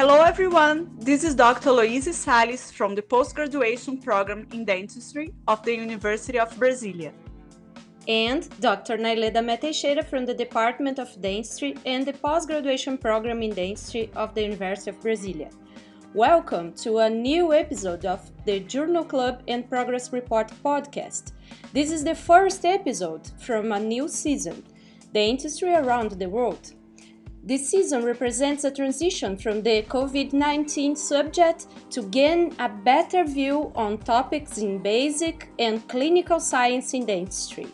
Hello, everyone. This is Dr. Loise Salles from the postgraduation program in dentistry of the University of Brasilia. And Dr. Nailê Damé-Teixeira from the Department of Dentistry and the postgraduation program in dentistry of the University of Brasilia. Welcome to a new episode of the Journal Club and Progress Report podcast. This is the first episode from a new season, Dentistry Around the World. This season represents a transition from the COVID 19 subject to gain a better view on topics in basic and clinical science in dentistry.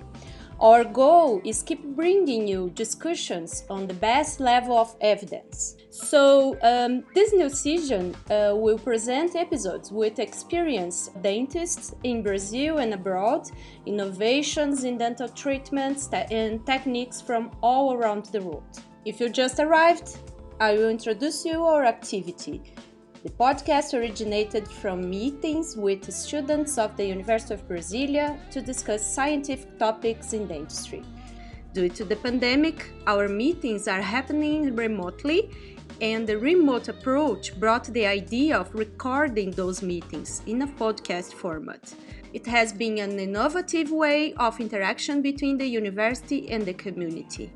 Our goal is keep bringing you discussions on the best level of evidence. So um, this new season uh, will present episodes with experienced dentists in Brazil and abroad, innovations in dental treatments and techniques from all around the world. If you just arrived, I will introduce you our activity. The podcast originated from meetings with students of the University of Brasilia to discuss scientific topics in the industry. Due to the pandemic, our meetings are happening remotely, and the remote approach brought the idea of recording those meetings in a podcast format. It has been an innovative way of interaction between the university and the community.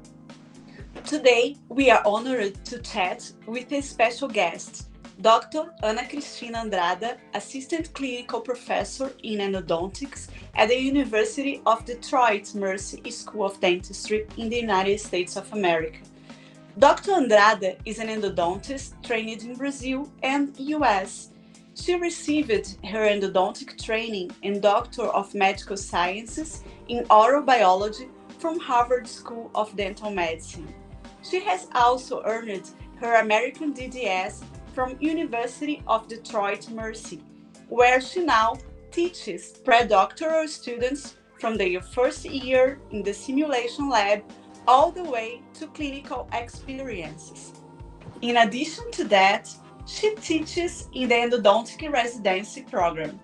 Today, we are honored to chat with a special guest, Dr. Ana Cristina Andrada, Assistant Clinical Professor in Endodontics at the University of Detroit Mercy School of Dentistry in the United States of America. Dr. Andrada is an endodontist trained in Brazil and US. She received her endodontic training and Doctor of Medical Sciences in Oral Biology from Harvard School of Dental Medicine. She has also earned her American DDS from University of Detroit Mercy, where she now teaches predoctoral students from their first year in the simulation lab all the way to clinical experiences. In addition to that, she teaches in the endodontic residency program.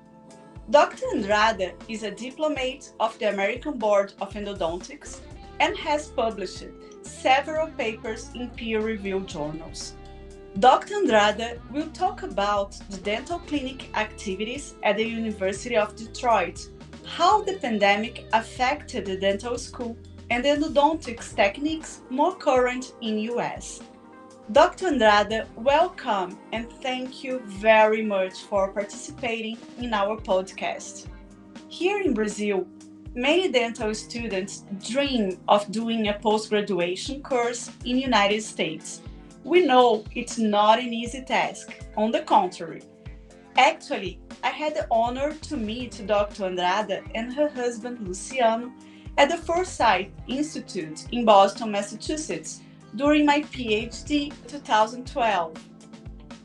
Dr. Andrade is a diplomate of the American Board of Endodontics and has published several papers in peer-reviewed journals. Dr. Andrade will talk about the dental clinic activities at the University of Detroit, how the pandemic affected the dental school, and the endodontics techniques more current in US. Dr. Andrade, welcome and thank you very much for participating in our podcast. Here in Brazil, many dental students dream of doing a post-graduation course in United States we know it's not an easy task. On the contrary, actually, I had the honor to meet Dr. Andrada and her husband Luciano at the Forsyth Institute in Boston, Massachusetts during my PhD 2012.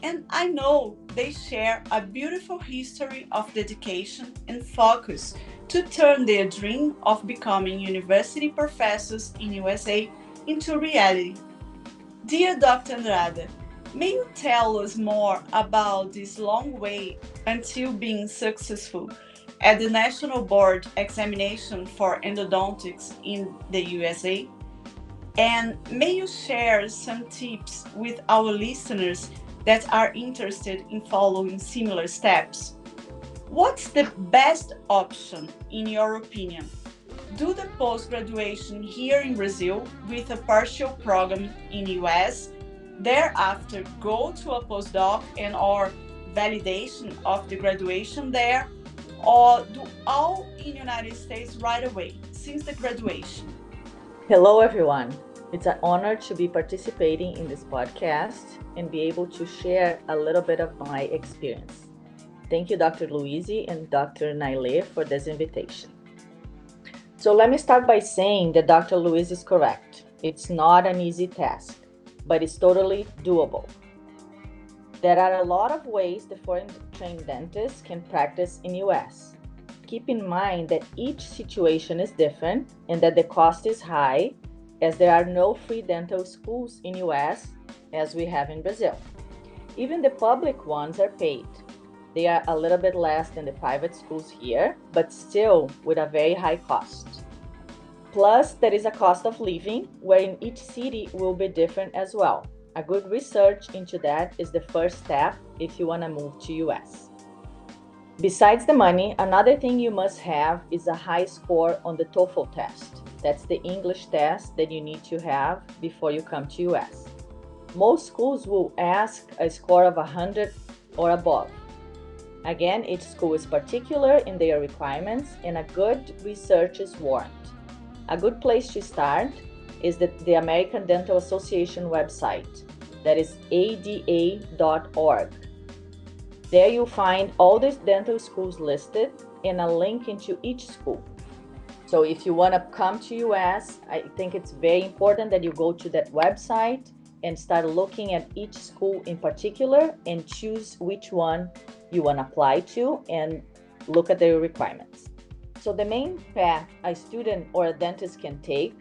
And I know they share a beautiful history of dedication and focus to turn their dream of becoming university professors in USA into reality Dear Dr. Andrada, may you tell us more about this long way until being successful at the National Board examination for endodontics in the USA? And may you share some tips with our listeners that are interested in following similar steps? What's the best option, in your opinion? do the post-graduation here in Brazil with a partial program in US, thereafter go to a postdoc and or validation of the graduation there, or do all in the United States right away since the graduation. Hello everyone. It's an honor to be participating in this podcast and be able to share a little bit of my experience. Thank you, Dr. Louise and Dr. Naile, for this invitation. So let me start by saying that Dr. Louise is correct. It's not an easy task, but it's totally doable. There are a lot of ways the foreign trained dentists can practice in US. Keep in mind that each situation is different and that the cost is high as there are no free dental schools in US as we have in Brazil. Even the public ones are paid. They are a little bit less than the private schools here, but still with a very high cost. Plus, there is a cost of living, where in each city will be different as well. A good research into that is the first step if you want to move to US. Besides the money, another thing you must have is a high score on the TOEFL test. That's the English test that you need to have before you come to US. Most schools will ask a score of 100 or above. Again, each school is particular in their requirements and a good research is warranted. A good place to start is the, the American Dental Association website that is ada.org. There you'll find all the dental schools listed and a link into each school. So if you want to come to US, I think it's very important that you go to that website and start looking at each school in particular and choose which one you want to apply to and look at their requirements. So the main path a student or a dentist can take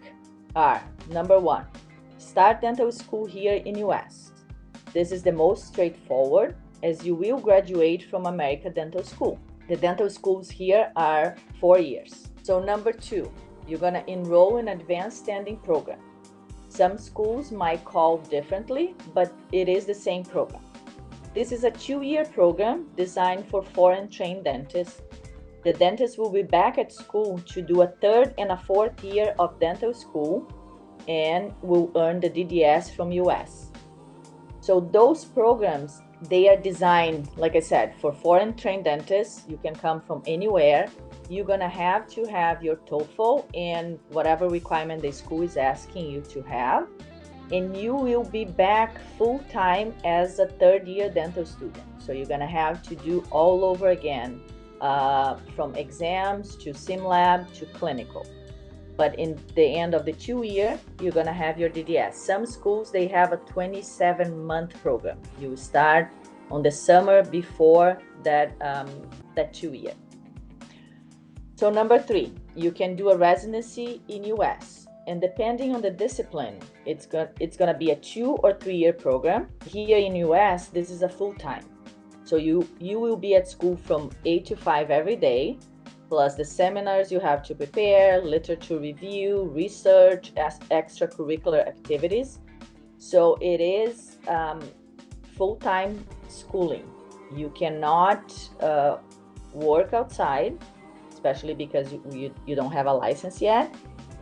are number one, start dental school here in US. This is the most straightforward as you will graduate from America Dental School. The dental schools here are four years. So number two, you're gonna enroll in advanced standing program. Some schools might call differently, but it is the same program. This is a two year program designed for foreign trained dentists. The dentist will be back at school to do a third and a fourth year of dental school and will earn the DDS from US. So those programs they are designed like I said for foreign trained dentists. You can come from anywhere you're to have to have your TOEFL and whatever requirement the school is asking you to have. And you will be back full time as a third year dental student. So you're to have to do all over again uh, from exams to sim lab to clinical. But in the end of the two year, you're to have your DDS. Some schools, they have a 27 month program. You start on the summer before that, um, that two year. So number three, you can do a residency in US. And depending on the discipline, it's going it's gonna be a two or three year program. Here in US, this is a full time. So you you will be at school from eight to five every day, plus the seminars you have to prepare, literature review, research, as extracurricular activities. So it is um, full time schooling. You cannot uh, work outside especially because you, you, you don't have a license yet.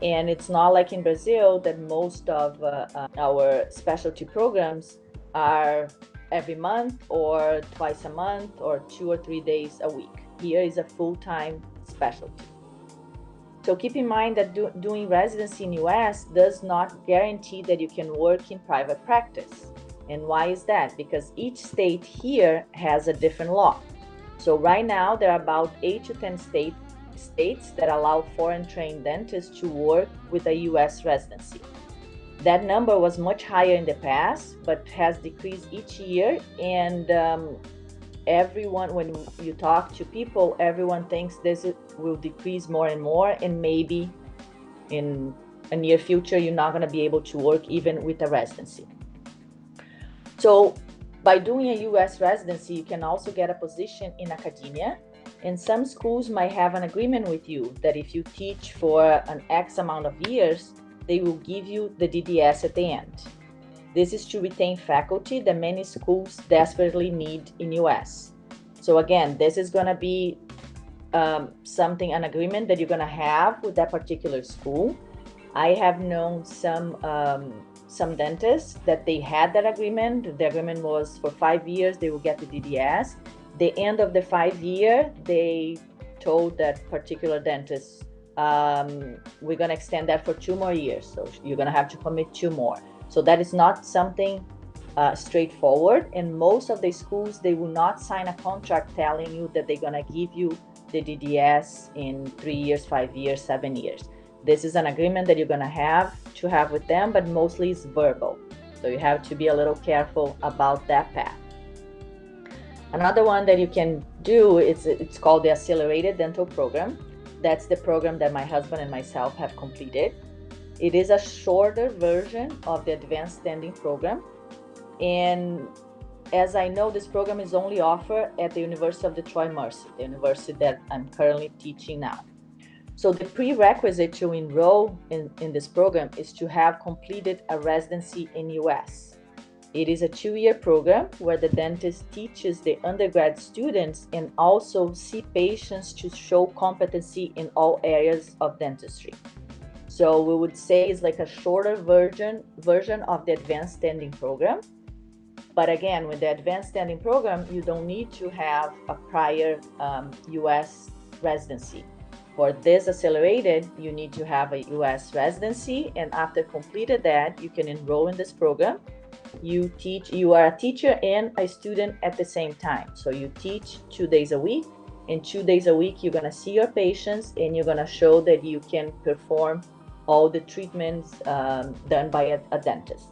And it's not like in Brazil that most of uh, uh, our specialty programs are every month or twice a month or two or three days a week. Here is a full time specialty. So keep in mind that do, doing residency in US does not guarantee that you can work in private practice. And why is that? Because each state here has a different law. So right now there are about 8 to 10 states states that allow foreign trained dentists to work with a US residency. That number was much higher in the past, but has decreased each year. And um, everyone, when you talk to people, everyone thinks this will decrease more and more. And maybe in a near future, you're not going to be able to work even with a residency. So, by doing a US residency, you can also get a position in academia and some schools might have an agreement with you that if you teach for an X amount of years, they will give you the DDS at the end. This is to retain faculty that many schools desperately need in US. So again, this is going to be um, something, an agreement that you're going to have with that particular school. I have known some um, some dentists that they had that agreement. The agreement was for five years they will get the DDS, the end of the five year, they told that particular dentist, um, we're going to extend that for two more years. So you're going to have to commit two more. So that is not something uh, straightforward. And most of the schools, they will not sign a contract telling you that they're going to give you the DDS in three years, five years, seven years. This is an agreement that you're going to have to have with them, but mostly it's verbal. So you have to be a little careful about that path. Another one that you can do is it's called the Accelerated Dental Program. That's the program that my husband and myself have completed. It is a shorter version of the Advanced Standing Program. And as I know, this program is only offered at the University of Detroit Mercy, the university that I'm currently teaching now. So the prerequisite to enroll in, in this program is to have completed a residency in US. It is a two year program where the dentist teaches the undergrad students and also see patients to show competency in all areas of dentistry. So we would say it's like a shorter version version of the advanced standing program. But again, with the advanced standing program, you don't need to have a prior um, US residency. For this accelerated, you need to have a US residency, and after completed that, you can enroll in this program. You teach, you are a teacher and a student at the same time. So you teach two days a week. and two days a week, you're gonna see your patients and you're gonna show that you can perform all the treatments um, done by a, a dentist.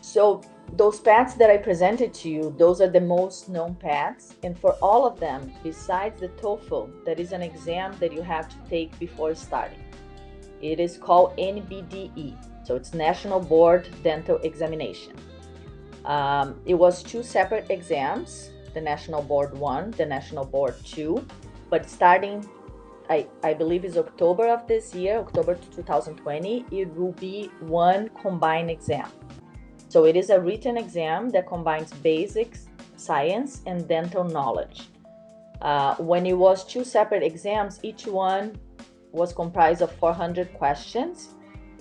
So those paths that I presented to you, those are the most known paths. And for all of them, besides the TOEFL, that is an exam that you have to take before starting. It is called NBDE, so it's National Board Dental Examination. Um, it was two separate exams, the National Board 1, the National Board 2, but starting I, I believe is October of this year, October 2020, it will be one combined exam. So it is a written exam that combines basics, science, and dental knowledge. Uh, when it was two separate exams, each one was comprised of 400 questions.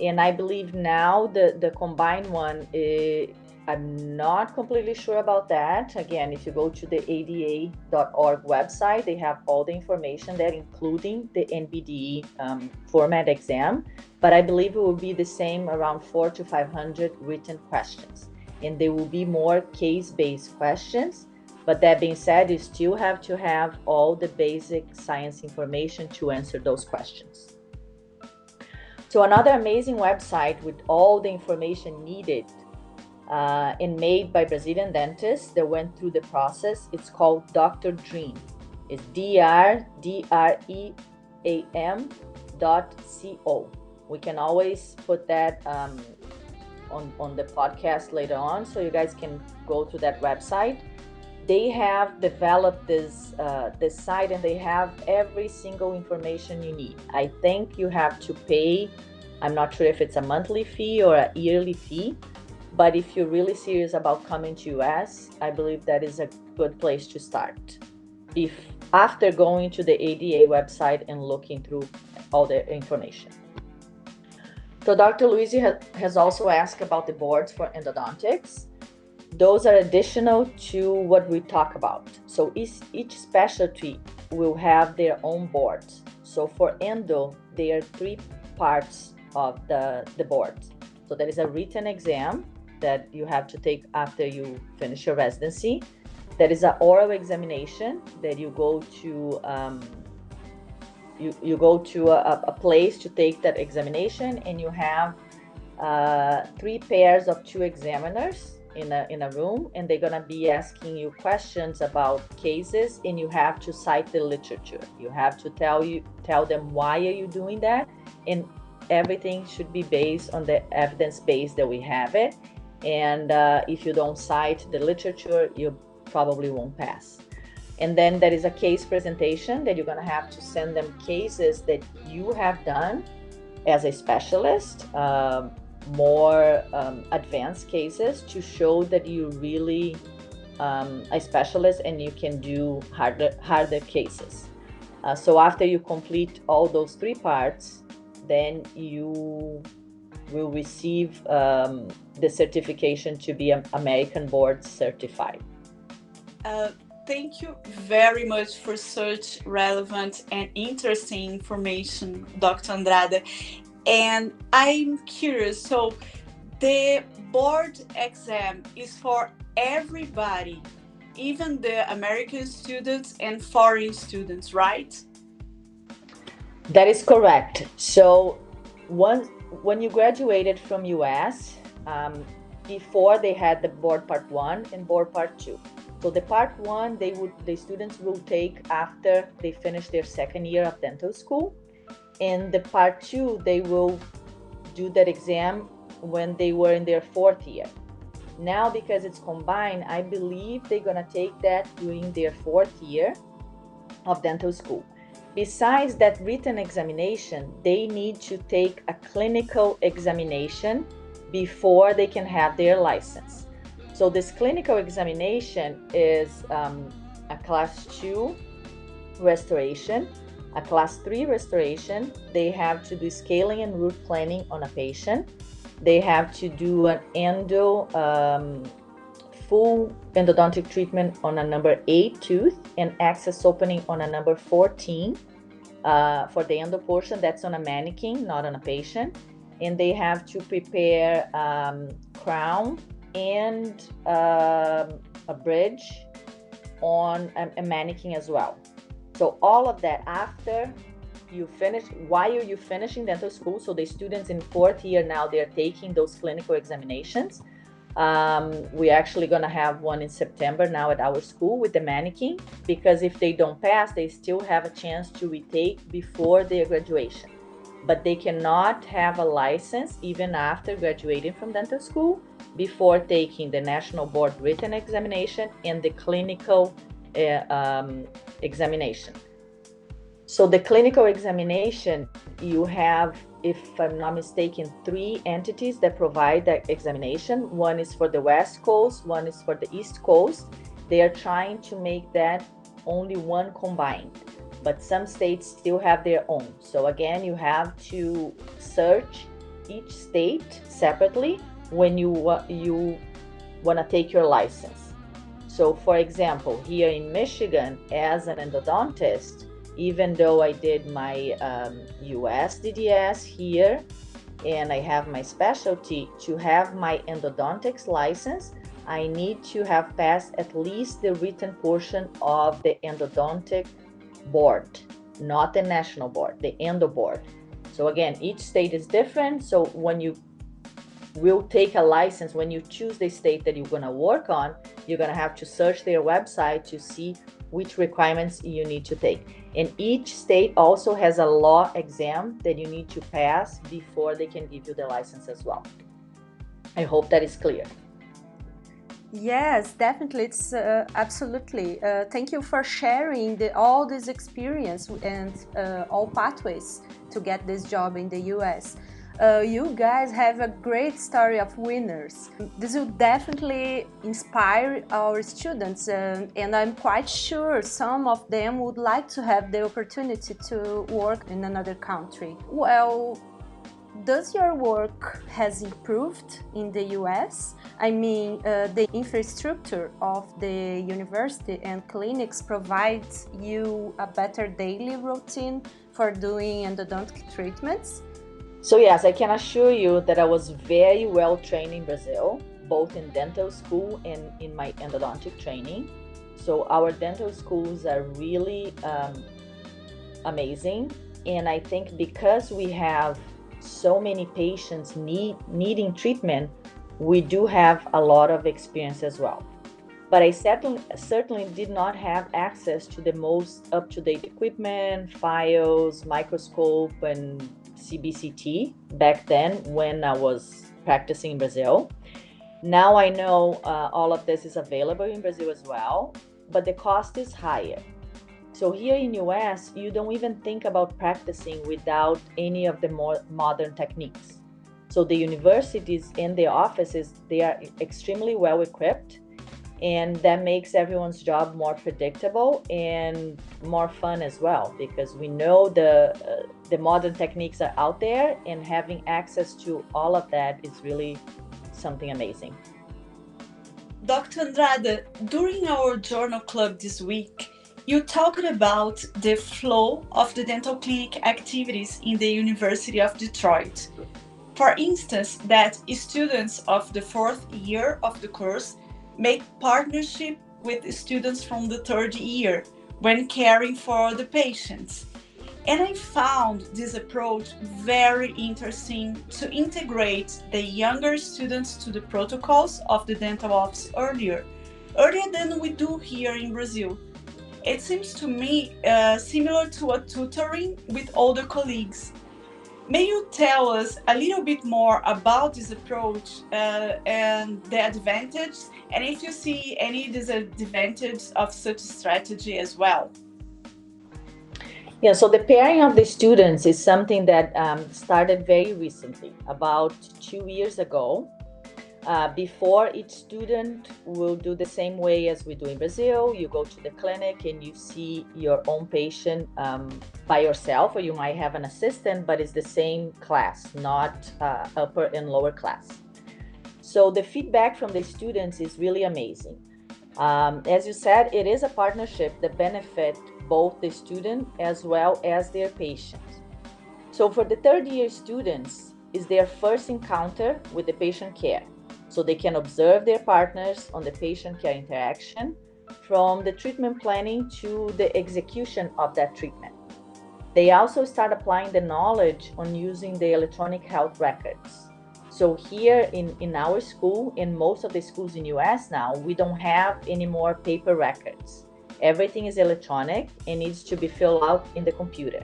And I believe now the, the combined one eh, I'm not completely sure about that. Again, if you go to the ada.org website, they have all the information there, including the NBDE um, format exam. But I believe it will be the same around four to 500 written questions. And there will be more case based questions. But that being said, you still have to have all the basic science information to answer those questions. So, another amazing website with all the information needed uh, and made by Brazilian dentists that went through the process. It's called Dr. Dream. It's D R D R E A M dot C O. We can always put that um, on, on the podcast later on so you guys can go to that website. They have developed this uh, this site and they have every single information you need. I think you have to pay. I'm not sure if it's a monthly fee or a yearly fee, but if you're really serious about coming to US, I believe that is a good place to start. If after going to the ADA website and looking through all the information. So Dr. Luisi has also asked about the boards for endodontics. Those are additional to what we talk about. So each, each specialty will have their own boards. So for endo, there are three parts of the, the board. So there is a written exam that you have to take after you finish your residency. There is an oral examination that you go to. Um, you, you go to a, a, place to take that examination, and you have uh, three pairs of two examiners in a, in a room, and they're gonna be asking you questions about cases, and you have to cite the literature. You have to tell you tell them why are you doing that, and everything should be based on the evidence base that we have it and uh, if you don't cite the literature you probably won't pass and then there is a case presentation that you're going to have to send them cases that you have done as a specialist um, more um, advanced cases to show that you really um, a specialist and you can do harder harder cases uh, so after you complete all those three parts then you will receive um, the certification to be American Board certified. Uh, thank you very much for such relevant and interesting information, Dr. Andrade. And I'm curious so, the board exam is for everybody, even the American students and foreign students, right? That is correct. So, once when you graduated from US, um, before they had the board part one and board part two. So the part one, they would the students will take after they finish their second year of dental school, and the part two they will do that exam when they were in their fourth year. Now, because it's combined, I believe they're gonna take that during their fourth year of dental school. Besides that written examination, they need to take a clinical examination before they can have their license. So this clinical examination is um, a class two restoration, a class three restoration. They have to do scaling and root planing on a patient. They have to do an endo um, full endodontic treatment on a number eight tooth and access opening on a number 14 uh, for the endo portion. That's on a mannequin, not on a patient. And they have to prepare um, crown and um, a bridge on a, a mannequin as well. So all of that after you finish while you finishing dental school so the students in fourth year now they're taking those clinical examinations um, we're actually going to have one in September now at our school with the mannequin because if they don't pass, they still have a chance to retake before their graduation. But they cannot have a license even after graduating from dental school before taking the National Board written examination and the clinical um, examination. So, the clinical examination, you have if I'm not mistaken, three entities that provide that examination. One is for the West Coast, one is for the East Coast. They are trying to make that only one combined, but some states still have their own. So again, you have to search each state separately when you you want to take your license. So, for example, here in Michigan, as an endodontist, even though I did my um, US DDS here and I have my specialty, to have my endodontics license, I need to have passed at least the written portion of the endodontic board, not the national board, the endo board. So again, each state is different. So when you will take a license, when you choose the state that you're gonna work on, you're gonna have to search their website to see which requirements you need to take. And each state also has a law exam that you need to pass before they can give you the license as well. I hope that is clear. Yes, definitely. It's uh, absolutely. Uh, thank you for sharing the, all this experience and uh, all pathways to get this job in the US uh, you guys have a great story of winners. This will definitely inspire our students, uh, and I'm quite sure some of them would like to have the opportunity to work in another country. Well, does your work has improved in the US? I mean, uh, the infrastructure of the university and clinics provides you a better daily routine for doing endodontic treatments. So, yes, I can assure you that I was very well trained in Brazil, both in dental school and in my endodontic training. So, our dental schools are really um, amazing. And I think because we have so many patients need, needing treatment, we do have a lot of experience as well. But I certainly, certainly did not have access to the most up to date equipment, files, microscope, and CBCT back then when I was practicing in Brazil. Now I know uh, all of this is available in Brazil as well, but the cost is higher. So here in US, you don't even think about practicing without any of the more modern techniques. So the universities and the offices, they are extremely well equipped and that makes everyone's job more predictable and more fun as well because we know the uh, the modern techniques are out there and having access to all of that is really something amazing dr andrade during our journal club this week you talked about the flow of the dental clinic activities in the university of detroit for instance that students of the fourth year of the course make partnership with students from the third year when caring for the patients. And I found this approach very interesting to integrate the younger students to the protocols of the dental office earlier, earlier than we do here in Brazil. It seems to me uh, similar to a tutoring with older colleagues May you tell us a little bit more about this approach uh, and the advantage, and if you see any disadvantage of such a strategy as well? Yeah, so the pairing of the students is something that um, started very recently, about two years ago. Uh, before each student will do the same way as we do in Brazil. You go to the clinic and you see your own patient um, by yourself, or you might have an assistant, but it's the same class, not uh, upper and lower class. So the feedback from the students is really amazing. Um, as you said, it is a partnership The benefit both the student as well as their patient. So for the third year students, is their first encounter with the patient care so they can observe their partners on the patient care interaction from the treatment planning to the execution of that treatment. They also start applying the knowledge on using the electronic health records. So here in, in our school, in most of the schools in US now, we don't have any more paper records. Everything is electronic and needs to be filled out in the computer.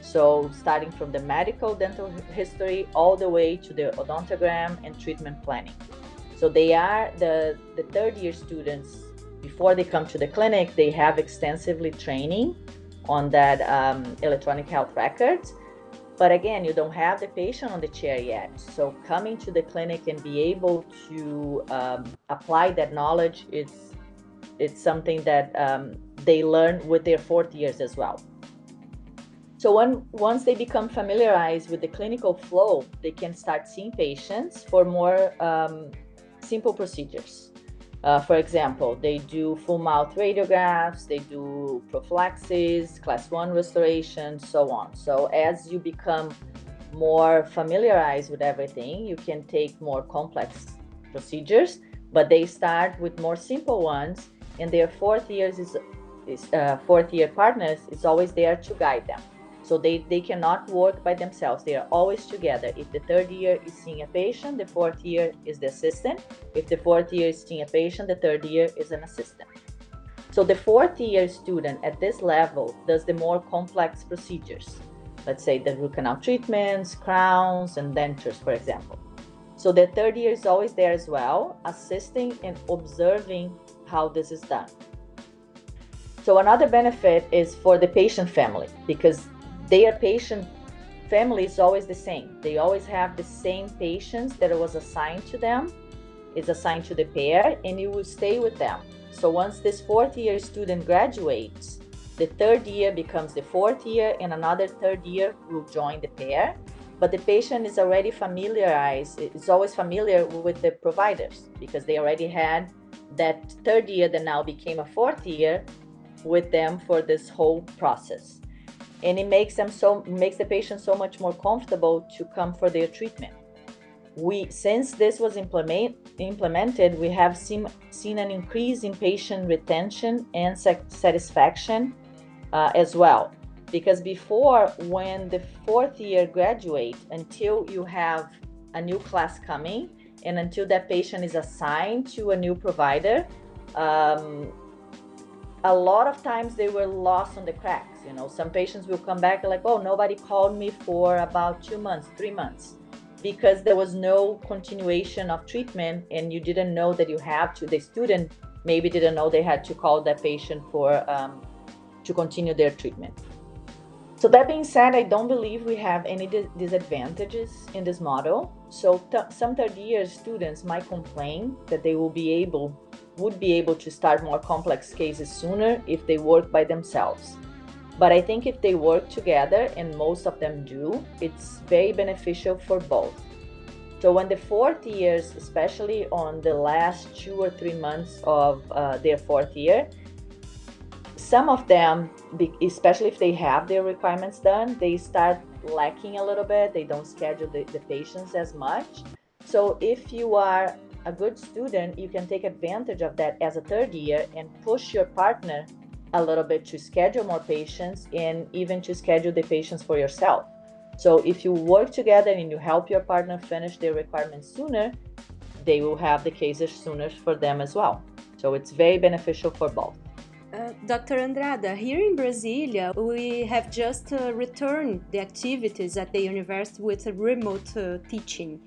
So starting from the medical dental history all the way to the odontogram and treatment planning. So they are the, the third year students, before they come to the clinic, they have extensively training on that um, electronic health records. But again, you don't have the patient on the chair yet. So coming to the clinic and be able to um, apply that knowledge is it's something that um, they learn with their fourth years as well. So when, once they become familiarized with the clinical flow, they can start seeing patients for more um, simple procedures. Uh, for example, they do full mouth radiographs, they do prophylaxis, class one restoration, so on. So as you become more familiarized with everything, you can take more complex procedures, but they start with more simple ones, and their fourth years is, is uh, fourth year partners is always there to guide them. So they, they cannot work by themselves. They are always together. If the third year is seeing a patient, the fourth year is the assistant. If the fourth year is seeing a patient, the third year is an assistant. So the fourth year student at this level does the more complex procedures. Let's say the root canal treatments, crowns, and dentures, for example. So the third year is always there as well, assisting and observing how this is done. So another benefit is for the patient family because their patient family is always the same. They always have the same patients that was assigned to them, is assigned to the pair, and you will stay with them. So once this fourth year student graduates, the third year becomes the fourth year, and another third year will join the pair. But the patient is already familiarized, is always familiar with the providers because they already had that third year that now became a fourth year with them for this whole process. And it makes them so makes the patient so much more comfortable to come for their treatment. We since this was implement, implemented we have seen seen an increase in patient retention and satisfaction uh, as well. Because before when the fourth year graduate until you have a new class coming and until that patient is assigned to a new provider um, a lot of times they were lost on the cracks. You know, some patients will come back like, oh, nobody called me for about two months, three months, because there was no continuation of treatment and you didn't know that you have to. The student maybe didn't know they had to call that patient for um, to continue their treatment. So that being said, I don't believe we have any disadvantages in this model. So t- some third year students might complain that they will be able would be able to start more complex cases sooner if they work by themselves. But I think if they work together, and most of them do, it's very beneficial for both. So, when the fourth years, especially on the last two or three months of uh, their fourth year, some of them, especially if they have their requirements done, they start lacking a little bit. They don't schedule the, the patients as much. So, if you are a good student, you can take advantage of that as a third year and push your partner a little bit to schedule more patients and even to schedule the patients for yourself. So if you work together and you help your partner finish their requirements sooner, they will have the cases sooner for them as well. So it's very beneficial for both. Uh, Dr. Andrada, here in Brasilia, we have just uh, returned the activities at the university with remote uh, teaching.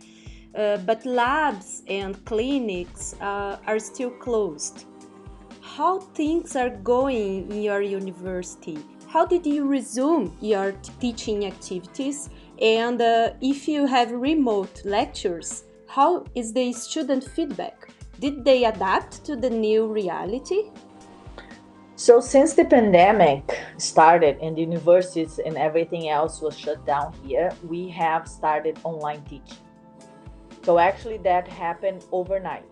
Uh, but labs and clinics uh, are still closed. How things are going in your university? How did you resume your teaching activities? And if you have remote lectures, How is the student feedback? Did they adapt to the new reality? So, since the pandemic started and the universities and everything else was shut down here, we have started online teaching. So, actually, that happened overnight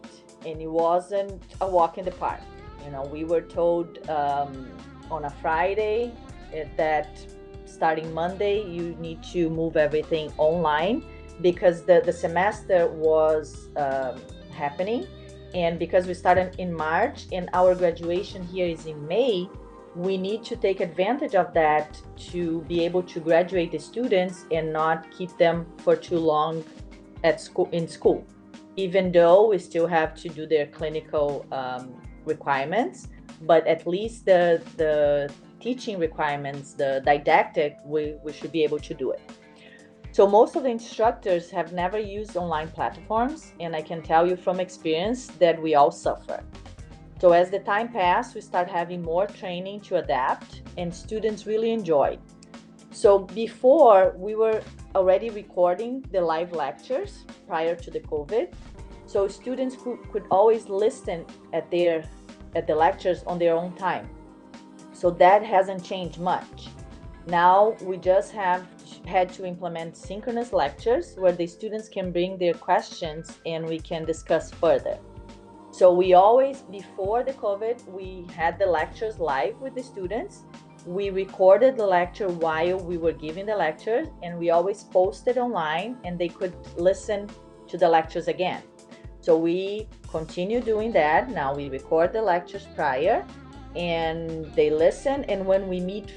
and it wasn't a walk in the park. You know, we were told um, on a Friday eh, that starting Monday, you need to move everything online because the, the semester was um, happening and because we started in March and our graduation here is in May, we need to take advantage of that to be able to graduate the students and not keep them for too long at school in school. Even though we still have to do their clinical um, requirements, but at least the the teaching requirements, the didactic, we, we should be able to do it. So most of the instructors have never used online platforms, and I can tell you from experience that we all suffer. So as the time passed, we start having more training to adapt, and students really enjoyed. So before we were already recording the live lectures prior to the COVID, so students could, could always listen at their at the lectures on their own time. So that hasn't changed much. Now we just have had to implement synchronous lectures where the students can bring their questions and we can discuss further. So we always, before the COVID, we had the lectures live with the students. We recorded the lecture while we were giving the lectures and we always posted online and they could listen to the lectures again. So we continue doing that. Now we record the lectures prior and they listen and when we meet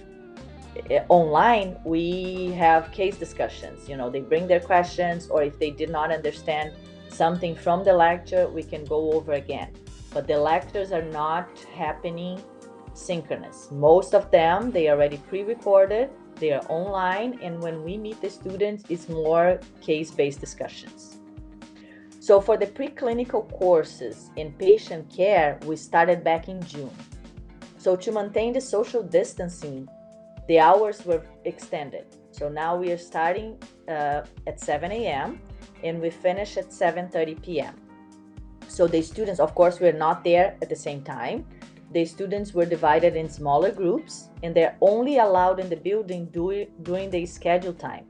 Eh, online we have case discussions. You know they bring their questions or if they did not understand something from the lecture we can go over again. But the lectures are not happening synchronous. Most of them they are already pre-recorded they are online and when we meet the students it's more case-based discussions. So for the preclinical courses in patient care we started back in june. So to maintain the social distancing the hours were extended. So now we are starting uh, at 7 a.m. and we finish at 7:30 p.m. So the students, of course, we're not there at the same time. The students were divided in smaller groups, and they're only allowed in the building during during the scheduled time.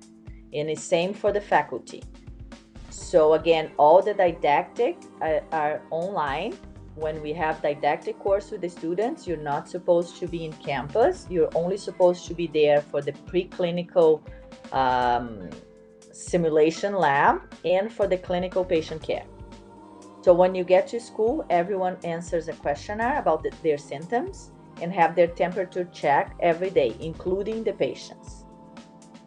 And the same for the faculty. So again, all the didactic are, uh, are online when we have didactic course with the students, you're not supposed to be in campus. You're only supposed to be there for the preclinical um, simulation lab and for the clinical patient care. So when you get to school, everyone answers a questionnaire about the, their symptoms and have their temperature checked every day, including the patients.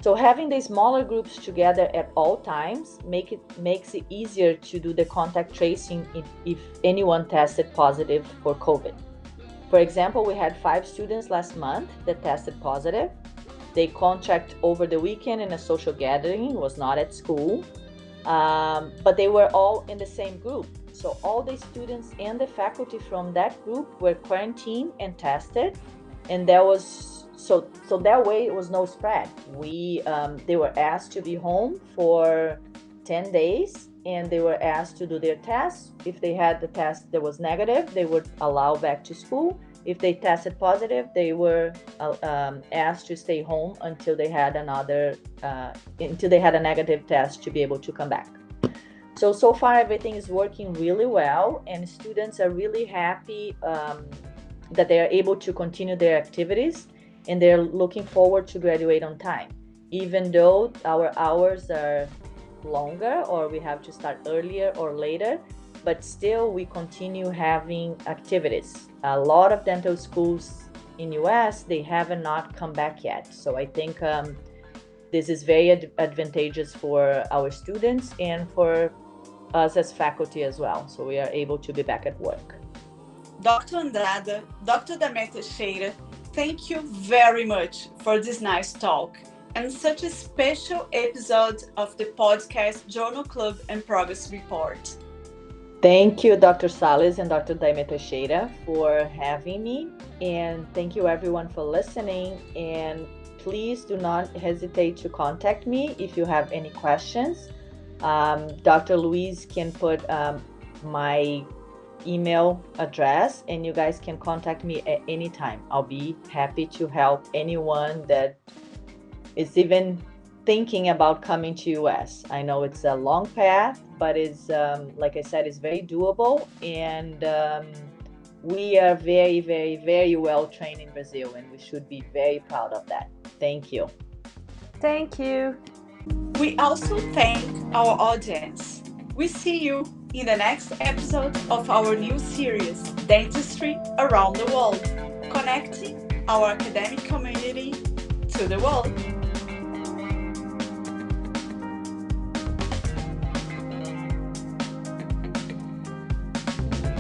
So having the smaller groups together at all times make it makes it easier to do the contact tracing if, if anyone tested positive for COVID. For example, we had five students last month that tested positive. They contract over the weekend in a social gathering, was not at school, um, but they were all in the same group. So all the students and the faculty from that group were quarantined and tested, and there was so so that way it was no spread. We um, they were asked to be home for 10 days and they were asked to do their tests. If they had the test that was negative they would allow back to school. If they tested positive they were uh, um, asked to stay home until they had another uh, until they had a negative test to be able to come back. So so far everything is working really well and students are really happy um, that they are able to continue their activities and they're looking forward to graduate on time. Even though our hours are longer or we have to start earlier or later but still we continue having activities. A lot of dental schools in us they haven't not come back yet. So i think um, this is very ad- advantageous for our students and for us as faculty as well. So we are able to be back at work. Dr andrada dr Damé-Teixeira thank you very much for this nice talk and such a special episode of the podcast Journal Club and Progress Report. Thank you, Dr. Salles and Dr. Damé-Teixeira, for having me. And thank you, everyone, for listening. And please do not hesitate to contact me if you have any questions. Um, Dr. Louise can put um, my email address and you guys can contact me at any time. I'll be happy to help anyone that is even thinking about coming to US. I know it's a long path, but it's um, like I said, it's very doable and um, we are very, very, very well trained in Brazil and we should be very proud of that. Thank you. Thank you. We also thank our audience. We see you in the next episode of our new series, Dentistry Around the World, connecting our academic community to the world.